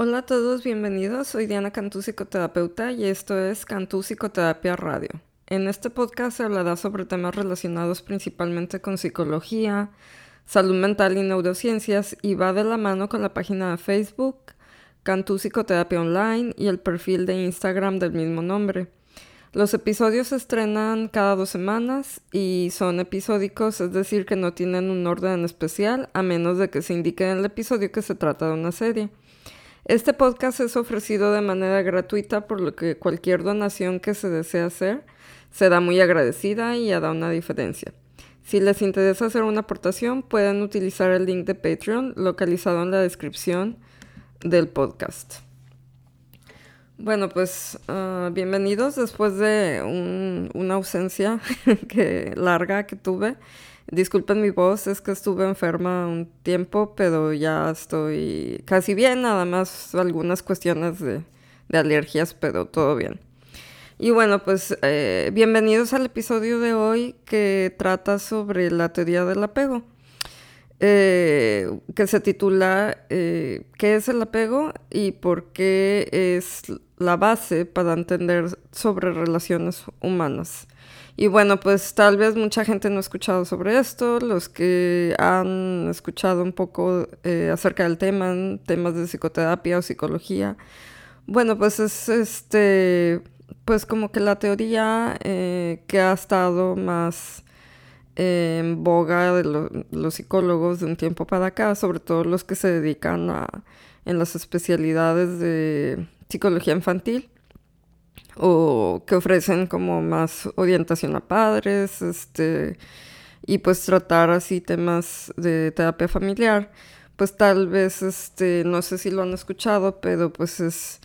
Hola a todos, bienvenidos. Soy Diana Cantú, psicoterapeuta, y esto es Cantú Psicoterapia Radio. En este podcast se hablará sobre temas relacionados principalmente con psicología, salud mental y neurociencias, y va de la mano con la página de Facebook, Cantú Psicoterapia Online, y el perfil de Instagram del mismo nombre. Los episodios se estrenan cada dos semanas y son episódicos, es decir, que no tienen un orden especial, a menos de que se indique en el episodio que se trata de una serie. Este podcast es ofrecido de manera gratuita, por lo que cualquier donación que se desee hacer será muy agradecida y hará una diferencia. Si les interesa hacer una aportación, pueden utilizar el link de Patreon localizado en la descripción del podcast. Bueno, pues ah, bienvenidos después de una ausencia que, larga que tuve. Disculpen mi voz, es que estuve enferma un tiempo, pero ya estoy casi bien, nada más algunas cuestiones de, alergias, pero todo bien. Y bueno, pues eh, bienvenidos al episodio de hoy que trata sobre la teoría del apego, eh, que se titula eh, ¿Qué es el apego y por qué es la base para entender sobre relaciones humanas? Y bueno, pues tal vez mucha gente no ha escuchado sobre esto, los que han escuchado un poco eh, acerca del tema, temas de psicoterapia o psicología. Bueno, pues es este, pues como que la teoría eh, que ha estado más en boga de los psicólogos de un tiempo para acá, sobre todo los que se dedican a, en las especialidades de psicología infantil o que ofrecen como más orientación a padres, este, y pues tratar así temas de terapia familiar, pues tal vez, este, no sé si lo han escuchado, pero pues es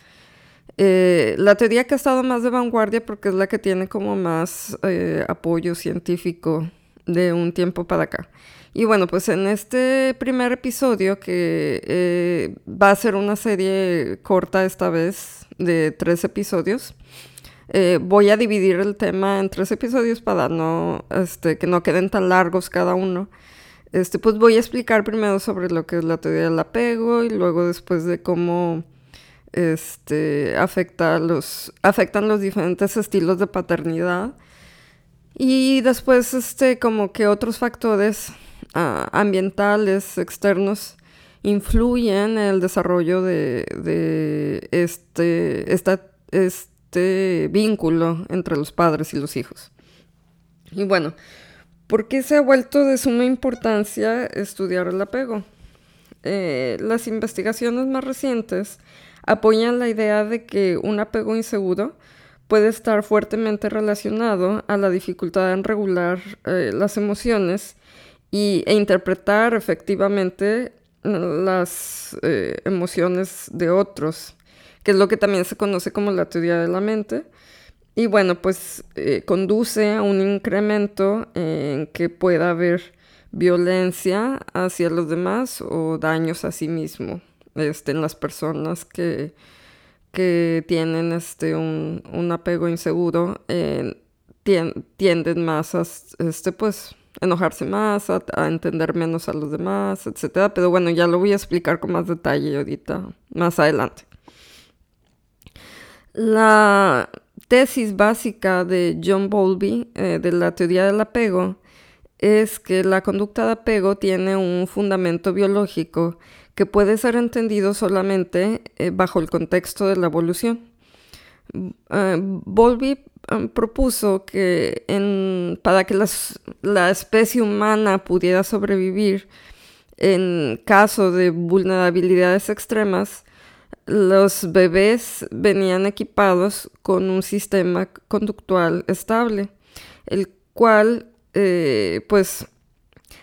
eh, la teoría que ha estado más de vanguardia porque es la que tiene como más eh, apoyo científico de un tiempo para acá. Y bueno, pues en este primer episodio, que eh, va a ser una serie corta esta vez, de tres episodios, eh, voy a dividir el tema en tres episodios para no, este, que no queden tan largos cada uno. Este, pues voy a explicar primero sobre lo que es la teoría del apego y luego después de cómo este, afecta los, afectan los diferentes estilos de paternidad. Y después, este, como que otros factores ambientales externos influyen en el desarrollo de, este, este vínculo entre los padres y los hijos. Y bueno, ¿por qué se ha vuelto de suma importancia estudiar el apego? Eh, las investigaciones más recientes apoyan la idea de que un apego inseguro puede estar fuertemente relacionado a la dificultad en regular eh, las emociones y, e interpretar efectivamente las eh, emociones de otros que es lo que también se conoce como la teoría de la mente. Y bueno, pues eh, conduce a un incremento en que pueda haber violencia hacia los demás o daños a sí mismo este, en las personas que, que tienen este, un, apego inseguro. tienden más a este, pues, enojarse más, a, entender menos a los demás, etc. Pero bueno, ya lo voy a explicar con más detalle ahorita, más adelante. La tesis básica de John Bowlby eh, de la teoría del apego es que la conducta de apego tiene un fundamento biológico que puede ser entendido solamente eh, bajo el contexto de la evolución. Uh, Bowlby propuso que para que la especie humana pudiera sobrevivir en caso de vulnerabilidades extremas, los bebés venían equipados con un sistema conductual estable, el cual, eh, pues,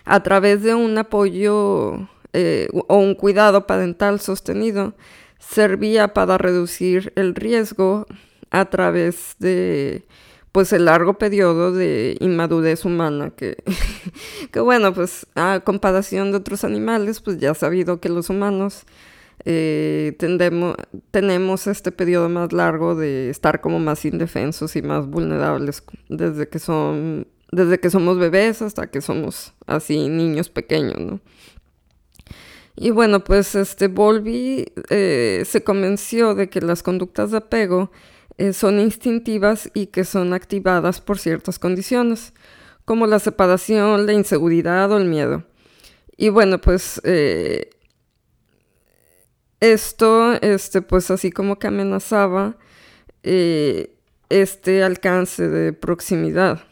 a través de un apoyo eh, o un cuidado parental sostenido, servía para reducir el riesgo a través de pues el largo periodo de inmadurez humana que, que bueno pues a comparación de otros animales pues ya sabido que los humanos eh, tenemos este periodo más largo de estar como más indefensos y más vulnerables desde que son desde que somos bebés hasta que somos así niños pequeños, ¿no? Y bueno, pues este Bowlby eh, se convenció de que las conductas de apego eh, son instintivas y que son activadas por ciertas condiciones, como la separación, la inseguridad o el miedo. Y bueno, pues eh, esto, este, pues así como que amenazaba este alcance de proximidad.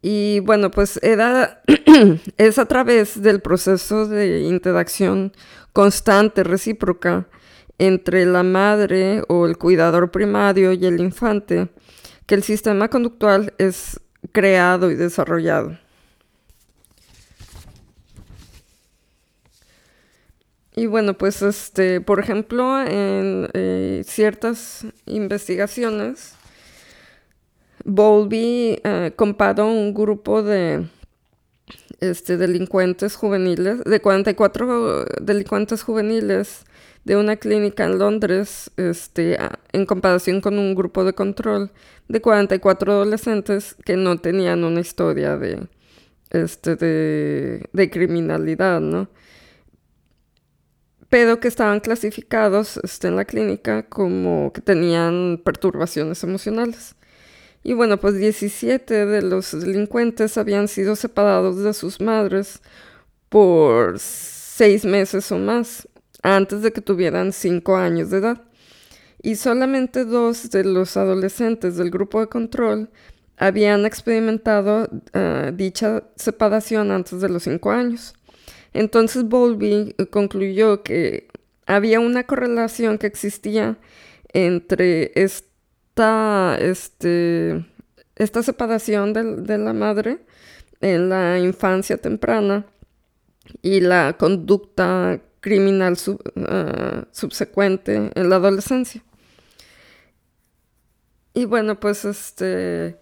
Y bueno, pues era, es a través del proceso de interacción constante, recíproca, entre la madre o el cuidador primario y el infante, que el sistema conductual es creado y desarrollado. Y bueno, pues este, por ejemplo, en eh, ciertas investigaciones, Bowlby eh, comparó un grupo de este, delincuentes juveniles, de 44 delincuentes juveniles de una clínica en Londres, este, en comparación con un grupo de control de 44 adolescentes que no tenían una historia de, este, de, criminalidad, ¿no? Pero que estaban clasificados este, en la clínica como que tenían perturbaciones emocionales. Y bueno, pues 17 de los delincuentes habían sido separados de sus madres por seis meses o más, antes de que tuvieran cinco años de edad. Y solamente dos de los adolescentes del grupo de control habían experimentado ah, dicha separación antes de los cinco años. Entonces Bowlby concluyó que había una correlación que existía entre esta, este, esta separación de, la madre en la infancia temprana y la conducta criminal ah, subsecuente en la adolescencia. Y bueno, pues este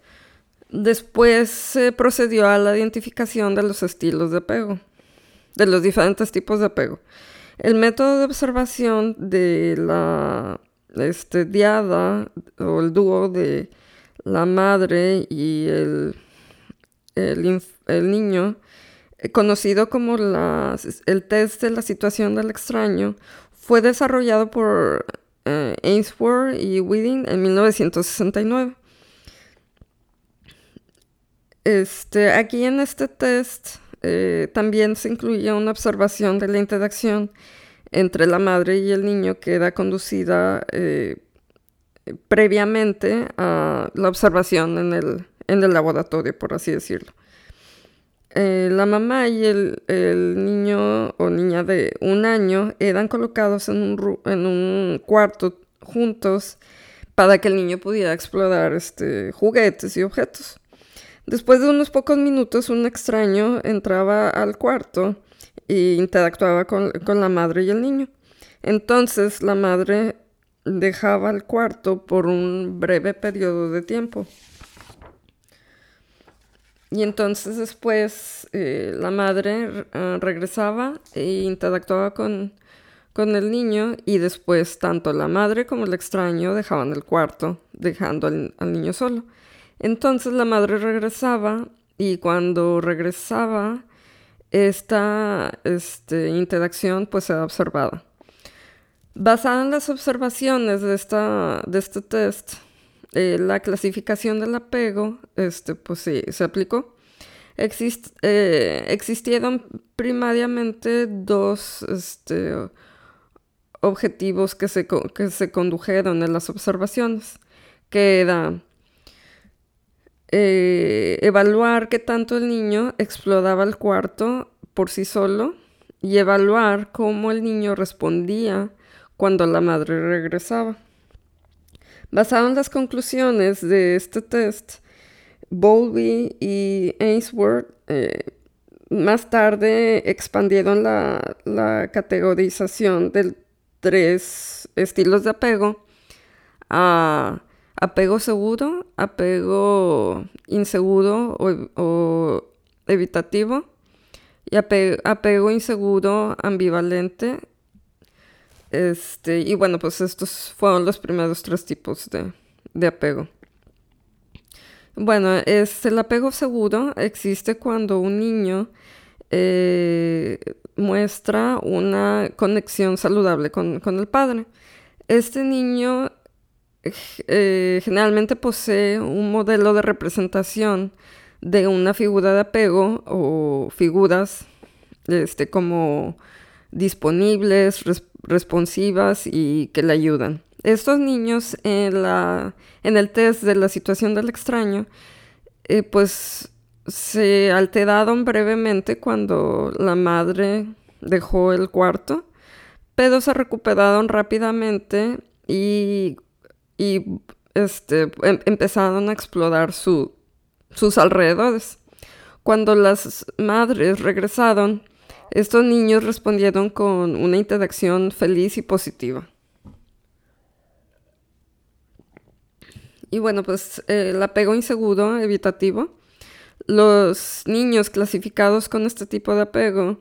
después se procedió a la identificación de los estilos de apego, de los diferentes tipos de apego. El método de observación de la este, diada o el dúo de la madre y el, el, niño, eh, conocido como el test de la situación del extraño, fue desarrollado por eh, Ainsworth y Whiting en 1969. Este, aquí en este test eh, también se incluía una observación de la interacción entre la madre y el niño que era conducida eh, previamente a la observación en el, en el laboratorio, por así decirlo. Eh, la mamá y el, niño o niña de un año eran colocados en un, en un cuarto juntos para que el niño pudiera explorar este, juguetes y objetos. Después de unos pocos minutos, un extraño entraba al cuarto y interactuaba con, la madre y el niño. Entonces la madre dejaba el cuarto por un breve periodo de tiempo. Y entonces después eh, la madre eh, regresaba e interactuaba con, con, el niño y después tanto la madre como el extraño dejaban el cuarto, dejando al niño solo. Entonces la madre regresaba y cuando regresaba esta este, interacción pues ha observado. Basada en las observaciones de, esta, de este test, eh, la clasificación del apego este, pues sí, se aplicó. Eh, existieron primariamente dos este, objetivos que se, que se condujeron en las observaciones, que era eh, evaluar qué tanto el niño exploraba el cuarto por sí solo y evaluar cómo el niño respondía cuando la madre regresaba. Basado en las conclusiones de este test, Bowlby y Ainsworth eh, más tarde expandieron la, la, categorización de tres estilos de apego a apego seguro, apego inseguro o, evitativo y apego, inseguro ambivalente. Este, y bueno, pues estos fueron los primeros tres tipos de, apego. Bueno, es, el apego seguro existe cuando un niño eh, muestra una conexión saludable con, el padre. Este niño eh, generalmente posee un modelo de representación de una figura de apego o figuras este, como disponibles, responsivas y que le ayudan. Estos niños en, la, en el test de la situación del extraño, eh, pues se alteraron brevemente cuando la madre dejó el cuarto, pero se recuperaron rápidamente y, este, em, empezaron a explorar sus alrededores. Cuando las madres regresaron, estos niños respondieron con una interacción feliz y positiva. Y bueno, pues el apego inseguro, evitativo. Los niños clasificados con este tipo de apego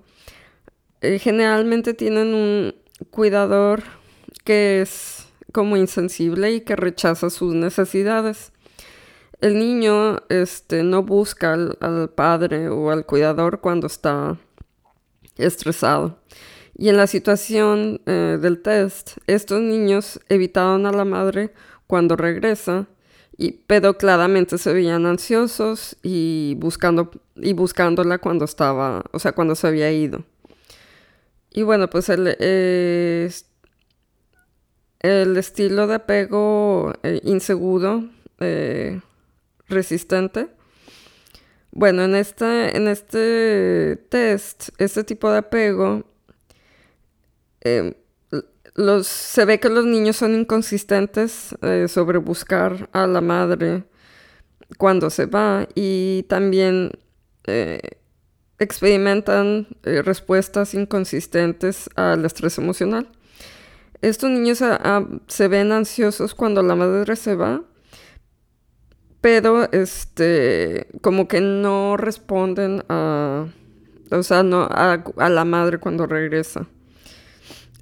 eh, generalmente tienen un cuidador que es como insensible y que rechaza sus necesidades. El niño este, no busca al, padre o al cuidador cuando está estresado. Y en la situación eh, del test, estos niños evitaron a la madre cuando regresa pero claramente se veían ansiosos y, buscando, y buscándola cuando estaba, o sea, cuando se había ido. Y bueno, pues el, el estilo de apego eh, inseguro, eh, resistente. Bueno, en este, en este test, este tipo de apego eh, se ve que los niños son inconsistentes eh, sobre buscar a la madre cuando se va y también experimentan respuestas inconsistentes al estrés emocional. Estos niños ah, ah, se ven ansiosos cuando la madre se va, pero este, como que no responden a, o sea, no, a la madre cuando regresa.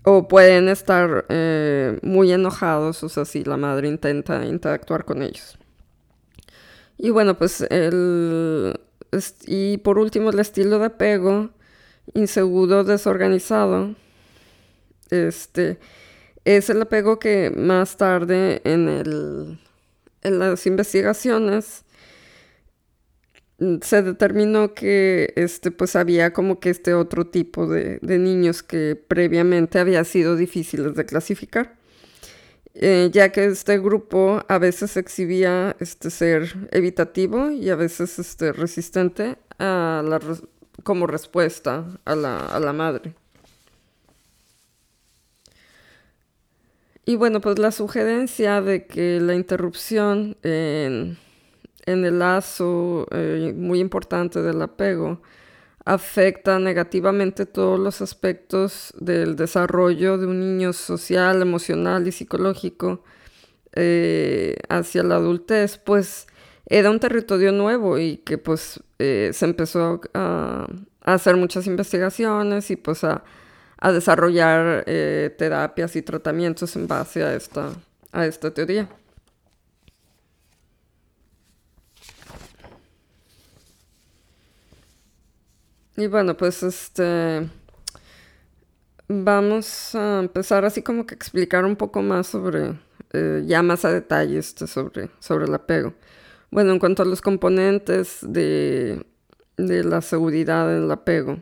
O pueden estar eh, muy enojados, o sea, si la madre intenta interactuar con ellos. Y bueno, pues el... Y por último, el estilo de apego, inseguro, desorganizado, este, es el apego que más tarde en, las investigaciones se determinó que este, pues había como que este otro tipo de, niños que previamente había sido difíciles de clasificar. Eh, ya que este grupo a veces exhibía este ser evitativo y a veces este resistente a la, como respuesta a la, a la madre. Y bueno, pues la sugerencia de que la interrupción en en el lazo eh, muy importante del apego afecta negativamente todos los aspectos del desarrollo de un niño social, emocional y psicológico eh, hacia la adultez, pues era un territorio nuevo y que pues eh, se empezó a, hacer muchas investigaciones y pues a, desarrollar terapias y tratamientos en base a esta, a esta teoría. Y bueno, pues este vamos a empezar así como que explicar un poco más sobre, eh, ya más a detalle este, sobre, sobre el apego. Bueno, en cuanto a los componentes de, de la seguridad en el apego.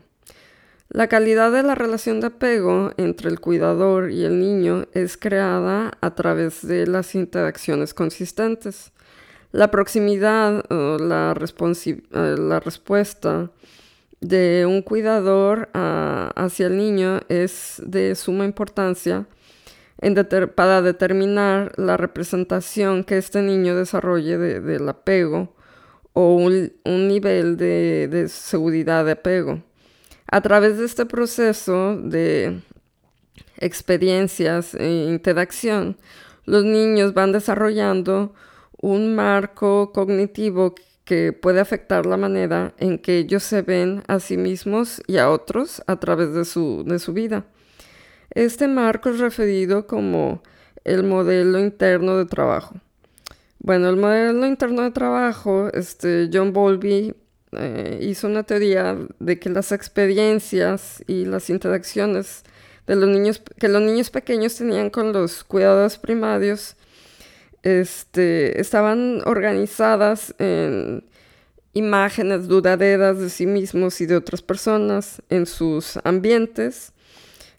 La calidad de la relación de apego entre el cuidador y el niño es creada a través de las interacciones consistentes. La proximidad o la, eh, respuesta de un cuidador ah, hacia el niño es de suma importancia para determinar la representación que este niño desarrolle del apego o un, nivel de, seguridad de apego. A través de este proceso de experiencias e interacción, los niños van desarrollando un marco cognitivo que puede afectar la manera en que ellos se ven a sí mismos y a otros a través de su, de su vida. Este marco es referido como el modelo interno de trabajo. Bueno, el modelo interno de trabajo, este, John Bowlby eh, hizo una teoría de que las experiencias y las interacciones de los niños, que los niños pequeños tenían con los cuidados primarios, este, estaban organizadas en imágenes duraderas de sí mismos y de otras personas en sus ambientes,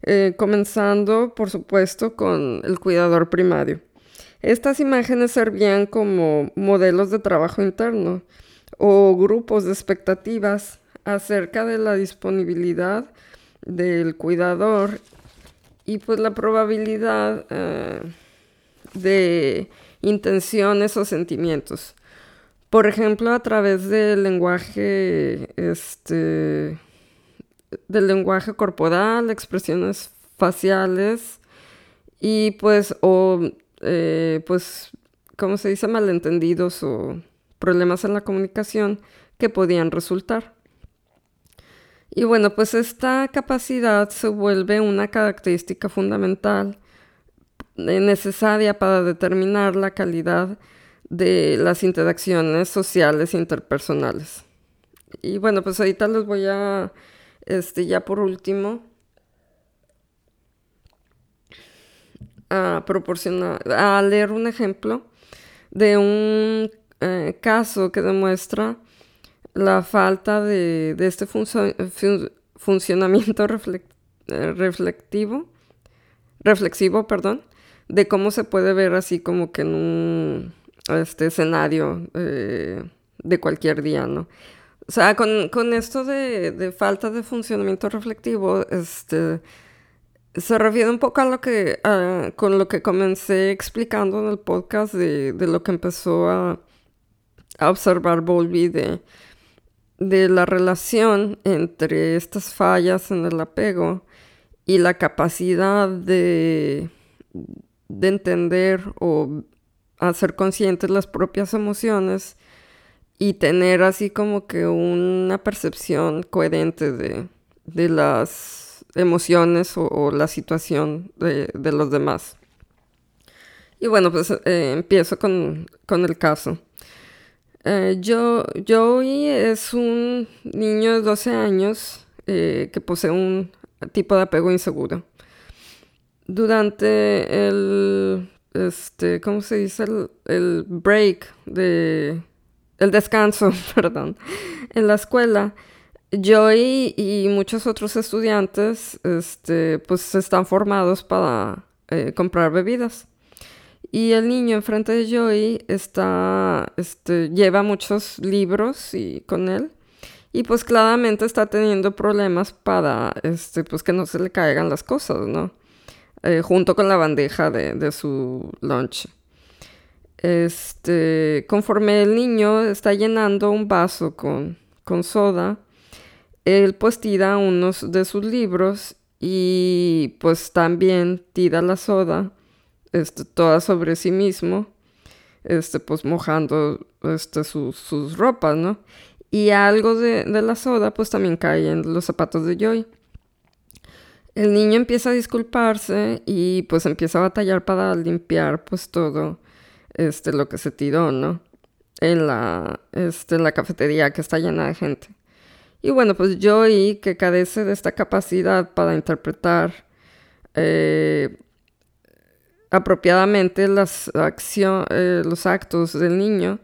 eh, comenzando, por supuesto, con el cuidador primario. Estas imágenes servían como modelos de trabajo interno o grupos de expectativas acerca de la disponibilidad del cuidador y pues la probabilidad eh, de intenciones o sentimientos. Por ejemplo, a través del lenguaje, este, del lenguaje corporal, expresiones faciales y pues, o, eh, pues, ¿cómo se dice? Malentendidos o problemas en la comunicación que podían resultar. Y bueno, pues esta capacidad se vuelve una característica fundamental eh, necesaria para determinar la calidad de las interacciones sociales e interpersonales. Y bueno, pues ahorita les voy a, este, ya por último, a proporcionar, a leer un ejemplo de un eh, caso que demuestra la falta de, este funcionamiento eh, reflectivo, reflexivo, perdón, de cómo se puede ver así como que en un este escenario eh, de cualquier día, ¿no? O sea, con, esto de, falta de funcionamiento reflectivo, este, se refiere un poco a lo que, con lo que comencé explicando en el podcast de, lo que empezó a, observar Bowlby de, de la relación entre estas fallas en el apego y la capacidad de, de entender o hacer conscientes las propias emociones y tener así como que una percepción coherente de, las emociones o, la situación de, los demás. Y bueno, pues eh, empiezo con, el caso. Eh, yo, Joey es un niño de 12 años eh, que posee un tipo de apego inseguro. Durante el este, ¿cómo se dice? El, break de, el descanso, perdón, en la escuela, yo y, muchos otros estudiantes, este, pues están formados para eh, comprar bebidas. Y el niño enfrente de Joey está, este, lleva muchos libros y con él. Y pues claramente está teniendo problemas para, este, pues que no se le caigan las cosas, ¿no? Eh, junto con la bandeja de, su lunch. Este, conforme el niño está llenando un vaso con, soda, él pues tira unos de sus libros y pues también tira la soda este, toda sobre sí mismo, este, pues mojando este, sus ropas, ¿no? Y algo de, de, la soda pues también cae en los zapatos de Joy. El niño empieza a disculparse y pues empieza a batallar para limpiar pues todo este lo que se tiró, ¿no? En la, este, la cafetería que está llena de gente. Y bueno, pues Joey, que carece de esta capacidad para interpretar eh, apropiadamente las eh, los actos del niño,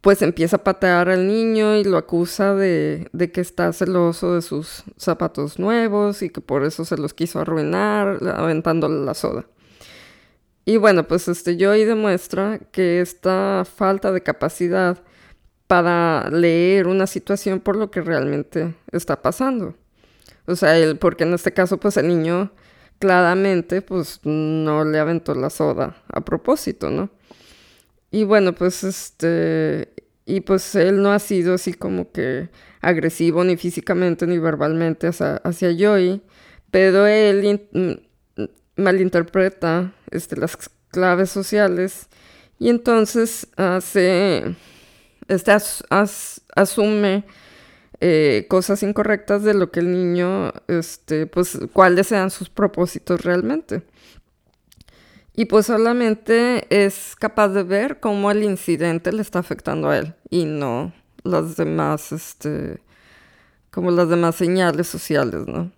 pues empieza a patear al niño y lo acusa de, que está celoso de sus zapatos nuevos y que por eso se los quiso arruinar aventándole la soda. Y bueno, pues este Joey demuestra que esta falta de capacidad para leer una situación por lo que realmente está pasando. O sea, porque en este caso, pues el niño claramente, pues no le aventó la soda a propósito, ¿no? Y bueno, pues este, y pues él no ha sido así como que agresivo ni físicamente ni verbalmente hacia, hacia Joey, pero él mm, malinterpreta este, las claves sociales y entonces hace, este, asume eh, cosas incorrectas de lo que el niño, este, pues, cuáles sean sus propósitos realmente. Y pues solamente es capaz de ver cómo el incidente le está afectando a él y no las demás, este, como las demás señales sociales, ¿no?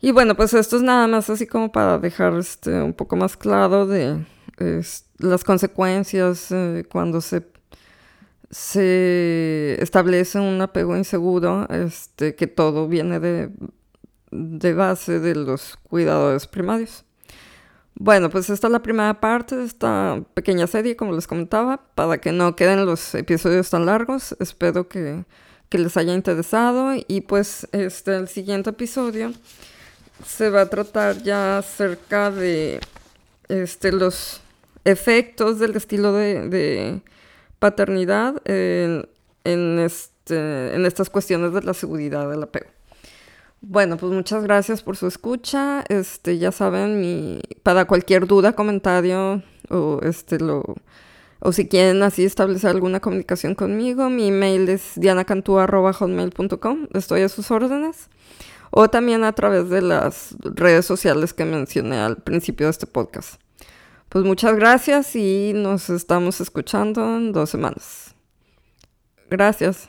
Y bueno, pues esto es nada más así como para dejar este, un poco más claro de las consecuencias eh, cuando se, se establece un apego inseguro, este, que todo viene de, de base de los cuidadores primarios. Bueno, pues esta es la primera parte de esta pequeña serie, como les comentaba, para que no queden los episodios tan largos. Espero que, que les haya interesado y pues este, el siguiente episodio se va a tratar ya acerca de este, los efectos del estilo de, paternidad en, este, en estas cuestiones de la seguridad del apego. Bueno, pues muchas gracias por su escucha. Este, ya saben, mi, para cualquier duda, comentario o este lo o si quieren así establecer alguna comunicación conmigo, mi email es dianacantúa.hotmail.com. Estoy a sus órdenes o también a través de las redes sociales que mencioné al principio de este podcast. Pues muchas gracias y nos estamos escuchando en dos semanas. Gracias.